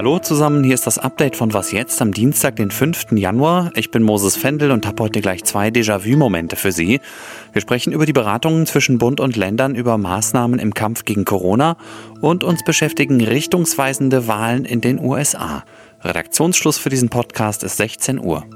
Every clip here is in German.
Hallo zusammen, hier ist das Update von Was jetzt am Dienstag, den 5. Januar. Ich bin Moses Fendel und habe heute gleich zwei Déjà-vu-Momente für Sie. Wir sprechen über die Beratungen zwischen Bund und Ländern über Maßnahmen im Kampf gegen Corona und uns beschäftigen richtungsweisende Wahlen in den USA. Redaktionsschluss für diesen Podcast ist 16 Uhr.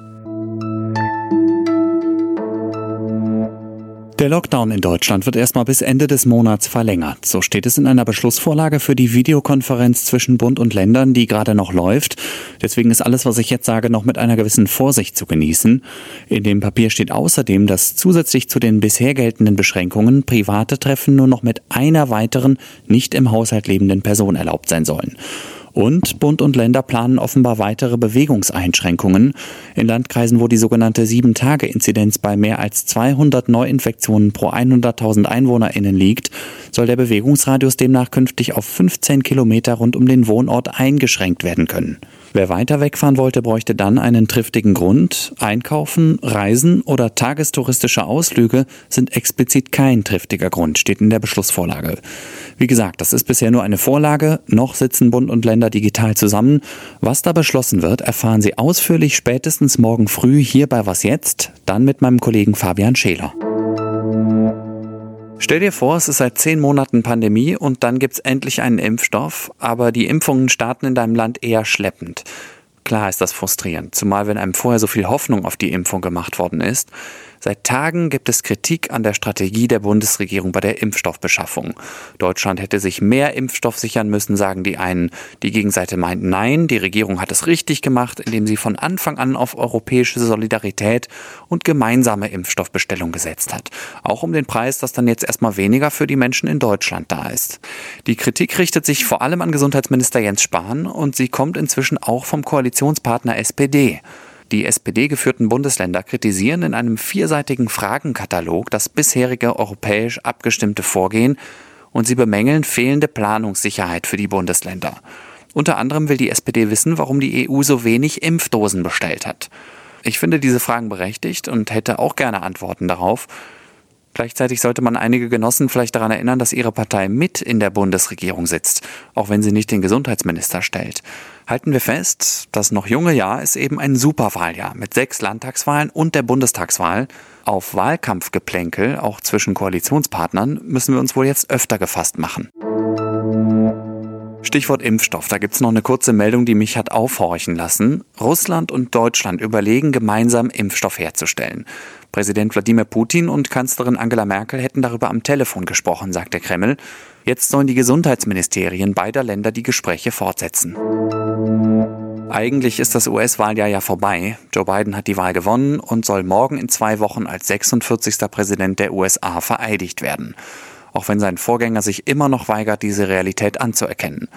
Der Lockdown in Deutschland wird erstmal bis Ende des Monats verlängert. So steht es in einer Beschlussvorlage für die Videokonferenz zwischen Bund und Ländern, die gerade noch läuft. Deswegen ist alles, was ich jetzt sage, noch mit einer gewissen Vorsicht zu genießen. In dem Papier steht außerdem, dass zusätzlich zu den bisher geltenden Beschränkungen private Treffen nur noch mit einer weiteren nicht im Haushalt lebenden Person erlaubt sein sollen. Und Bund und Länder planen offenbar weitere Bewegungseinschränkungen. In Landkreisen, wo die sogenannte 7-Tage-Inzidenz bei mehr als 200 Neuinfektionen pro 100.000 EinwohnerInnen liegt, soll der Bewegungsradius demnach künftig auf 15 Kilometer rund um den Wohnort eingeschränkt werden können. Wer weiter wegfahren wollte, bräuchte dann einen triftigen Grund. Einkaufen, Reisen oder tagestouristische Ausflüge sind explizit kein triftiger Grund, steht in der Beschlussvorlage. Wie gesagt, das ist bisher nur eine Vorlage. Noch sitzen Bund und Länder digital zusammen. Was da beschlossen wird, erfahren Sie ausführlich spätestens morgen früh hier bei Was jetzt, dann mit meinem Kollegen Fabian Scheler. Stell dir vor, es ist seit zehn Monaten Pandemie und dann gibt's endlich einen Impfstoff, aber die Impfungen starten in deinem Land eher schleppend. Klar ist das frustrierend, zumal wenn einem vorher so viel Hoffnung auf die Impfung gemacht worden ist. Seit Tagen gibt es Kritik an der Strategie der Bundesregierung bei der Impfstoffbeschaffung. Deutschland hätte sich mehr Impfstoff sichern müssen, sagen die einen. Die Gegenseite meint nein, die Regierung hat es richtig gemacht, indem sie von Anfang an auf europäische Solidarität und gemeinsame Impfstoffbestellung gesetzt hat. Auch um den Preis, dass dann jetzt erstmal weniger für die Menschen in Deutschland da ist. Die Kritik richtet sich vor allem an Gesundheitsminister Jens Spahn und sie kommt inzwischen auch vom Koalitionspartner SPD. Die SPD-geführten Bundesländer kritisieren in einem vierseitigen Fragenkatalog das bisherige europäisch abgestimmte Vorgehen und sie bemängeln fehlende Planungssicherheit für die Bundesländer. Unter anderem will die SPD wissen, warum die EU so wenig Impfdosen bestellt hat. Ich finde diese Fragen berechtigt und hätte auch gerne Antworten darauf. Gleichzeitig sollte man einige Genossen vielleicht daran erinnern, dass ihre Partei mit in der Bundesregierung sitzt, auch wenn sie nicht den Gesundheitsminister stellt. Halten wir fest, das noch junge Jahr ist eben ein Superwahljahr mit sechs Landtagswahlen und der Bundestagswahl. Auf Wahlkampfgeplänkel, auch zwischen Koalitionspartnern, müssen wir uns wohl jetzt öfter gefasst machen. Stichwort Impfstoff. Da gibt's noch eine kurze Meldung, die mich hat aufhorchen lassen. Russland und Deutschland überlegen gemeinsam Impfstoff herzustellen. Präsident Wladimir Putin und Kanzlerin Angela Merkel hätten darüber am Telefon gesprochen, sagt der Kreml. Jetzt sollen die Gesundheitsministerien beider Länder die Gespräche fortsetzen. Eigentlich ist das US-Wahljahr ja vorbei. Joe Biden hat die Wahl gewonnen und soll morgen in zwei Wochen als 46. Präsident der USA vereidigt werden. Auch wenn sein Vorgänger sich immer noch weigert, diese Realität anzuerkennen.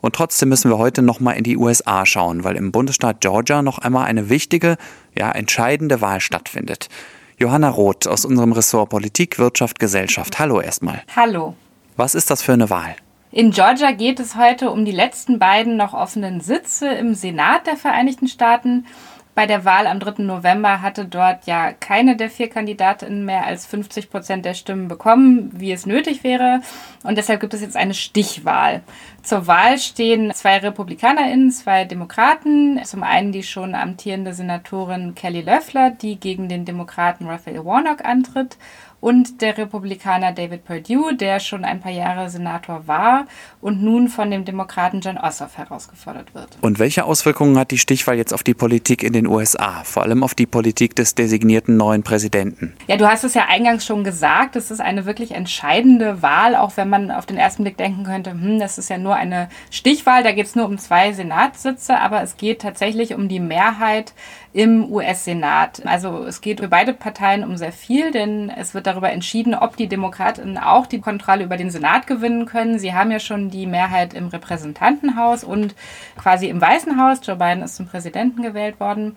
Und trotzdem müssen wir heute nochmal in die USA schauen, weil im Bundesstaat Georgia noch einmal eine wichtige, ja entscheidende Wahl stattfindet. Johanna Roth aus unserem Ressort Politik, Wirtschaft, Gesellschaft. Hallo erstmal. Hallo. Was ist das für eine Wahl? In Georgia geht es heute um die letzten beiden noch offenen Sitze im Senat der Vereinigten Staaten. Bei der Wahl am 3. November hatte dort ja keine der vier Kandidatinnen mehr als 50 Prozent der Stimmen bekommen, wie es nötig wäre. Und deshalb gibt es jetzt eine Stichwahl. Zur Wahl stehen zwei RepublikanerInnen, zwei Demokraten. Zum einen die schon amtierende Senatorin Kelly Loeffler, die gegen den Demokraten Raphael Warnock antritt und der Republikaner David Perdue, der schon ein paar Jahre Senator war und nun von dem Demokraten John Ossoff herausgefordert wird. Und welche Auswirkungen hat die Stichwahl jetzt auf die Politik in den USA, vor allem auf die Politik des designierten neuen Präsidenten? Ja, du hast es ja eingangs schon gesagt, es ist eine wirklich entscheidende Wahl, auch wenn man auf den ersten Blick denken könnte, hm, das ist ja nur eine Stichwahl, da geht es nur um zwei Senatssitze, aber es geht tatsächlich um die Mehrheit im US-Senat. Also es geht für beide Parteien um sehr viel, denn es wird darüber entschieden, ob die Demokraten auch die Kontrolle über den Senat gewinnen können. Sie haben ja schon die Mehrheit im Repräsentantenhaus und quasi im Weißen Haus. Joe Biden ist zum Präsidenten gewählt worden.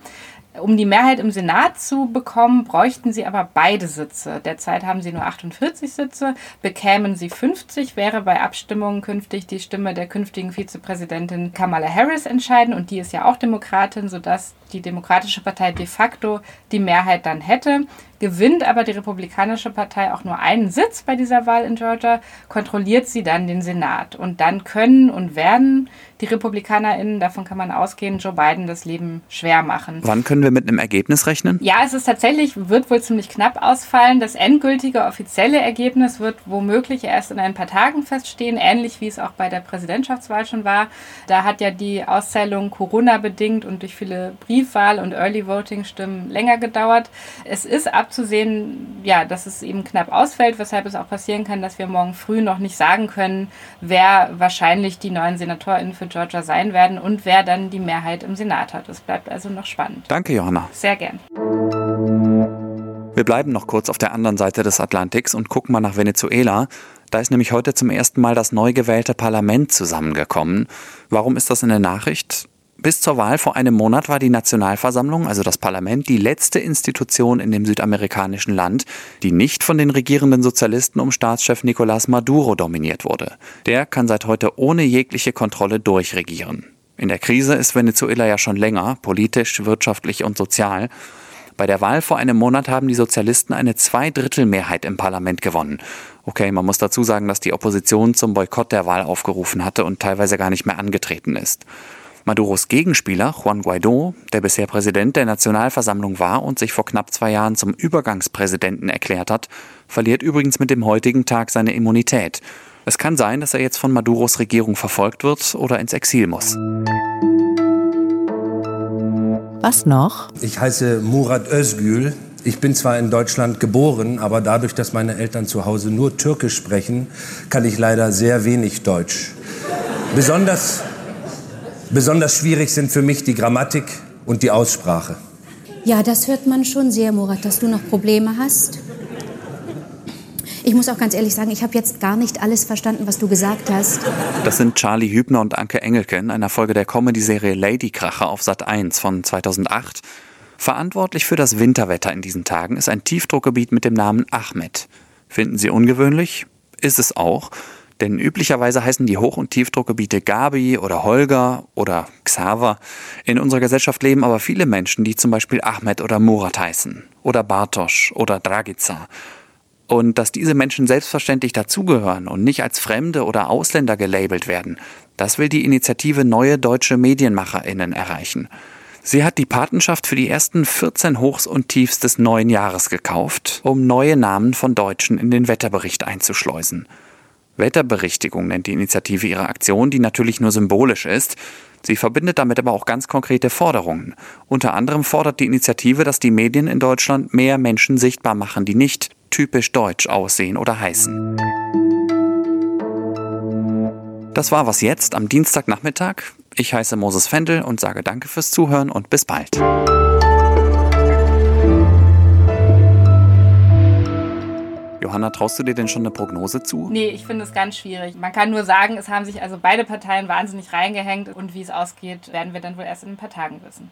Um die Mehrheit im Senat zu bekommen, bräuchten sie aber beide Sitze. Derzeit haben sie nur 48 Sitze. Bekämen sie 50, wäre bei Abstimmungen künftig die Stimme der künftigen Vizepräsidentin Kamala Harris entscheiden. Und die ist ja auch Demokratin, sodass die Demokratische Partei de facto die Mehrheit dann hätte. Gewinnt aber die Republikanische Partei auch nur einen Sitz bei dieser Wahl in Georgia, kontrolliert sie dann den Senat. Und dann können und werden die RepublikanerInnen, davon kann man ausgehen, Joe Biden das Leben schwer machen. Wann können wir mit einem Ergebnis rechnen? Ja, es ist tatsächlich, wird wohl ziemlich knapp ausfallen. Das endgültige offizielle Ergebnis wird womöglich erst in ein paar Tagen feststehen, ähnlich wie es auch bei der Präsidentschaftswahl schon war. Da hat ja die Auszählung Corona-bedingt und durch viele Briefwahl- und Early-Voting-Stimmen länger gedauert. Es ist abzusehen, ja, dass es eben knapp ausfällt, weshalb es auch passieren kann, dass wir morgen früh noch nicht sagen können, wer wahrscheinlich die neuen SenatorInnen für Georgia sein werden und wer dann die Mehrheit im Senat hat. Es bleibt also noch spannend. Danke, Johanna. Sehr gern. Wir bleiben noch kurz auf der anderen Seite des Atlantiks und gucken mal nach Venezuela. Da ist nämlich heute zum ersten Mal das neu gewählte Parlament zusammengekommen. Warum ist das in der Nachricht? Bis zur Wahl vor einem Monat war die Nationalversammlung, also das Parlament, die letzte Institution in dem südamerikanischen Land, die nicht von den regierenden Sozialisten um Staatschef Nicolás Maduro dominiert wurde. Der kann seit heute ohne jegliche Kontrolle durchregieren. In der Krise ist Venezuela ja schon länger, politisch, wirtschaftlich und sozial. Bei der Wahl vor einem Monat haben die Sozialisten eine Zweidrittelmehrheit im Parlament gewonnen. Okay, man muss dazu sagen, dass die Opposition zum Boykott der Wahl aufgerufen hatte und teilweise gar nicht mehr angetreten ist. Maduros Gegenspieler Juan Guaido, der bisher Präsident der Nationalversammlung war und sich vor knapp zwei Jahren zum Übergangspräsidenten erklärt hat, verliert übrigens mit dem heutigen Tag seine Immunität. Es kann sein, dass er jetzt von Maduros Regierung verfolgt wird oder ins Exil muss. Was noch? Ich heiße Murat Özgül. Ich bin zwar in Deutschland geboren, aber dadurch, dass meine Eltern zu Hause nur Türkisch sprechen, kann ich leider sehr wenig Deutsch. Besonders, besonders schwierig sind für mich die Grammatik und die Aussprache. Ja, das hört man schon sehr, Murat, dass du noch Probleme hast. Ich muss auch ganz ehrlich sagen, ich habe jetzt gar nicht alles verstanden, was du gesagt hast. Das sind Charlie Hübner und Anke Engelke in einer Folge der Comedy-Serie Ladykracher auf Sat 1 von 2008. Verantwortlich für das Winterwetter in diesen Tagen ist ein Tiefdruckgebiet mit dem Namen Ahmed. Finden Sie ungewöhnlich? Ist es auch. Denn üblicherweise heißen die Hoch- und Tiefdruckgebiete Gabi oder Holger oder Xaver. In unserer Gesellschaft leben aber viele Menschen, die zum Beispiel Ahmed oder Murat heißen. Oder Bartosch oder Dragica. Und dass diese Menschen selbstverständlich dazugehören und nicht als Fremde oder Ausländer gelabelt werden, das will die Initiative Neue Deutsche Medienmacherinnen erreichen. Sie hat die Patenschaft für die ersten 14 Hochs und Tiefs des neuen Jahres gekauft, um neue Namen von Deutschen in den Wetterbericht einzuschleusen. Wetterberichtigung nennt die Initiative ihre Aktion, die natürlich nur symbolisch ist. Sie verbindet damit aber auch ganz konkrete Forderungen. Unter anderem fordert die Initiative, dass die Medien in Deutschland mehr Menschen sichtbar machen, die nicht typisch deutsch aussehen oder heißen. Das war was jetzt am Dienstagnachmittag. Ich heiße Moses Fendel und sage danke fürs Zuhören und bis bald. Johanna, traust du dir denn schon eine Prognose zu? Nee, ich finde es ganz schwierig. Man kann nur sagen, es haben sich also beide Parteien wahnsinnig reingehängt und wie es ausgeht, werden wir dann wohl erst in ein paar Tagen wissen.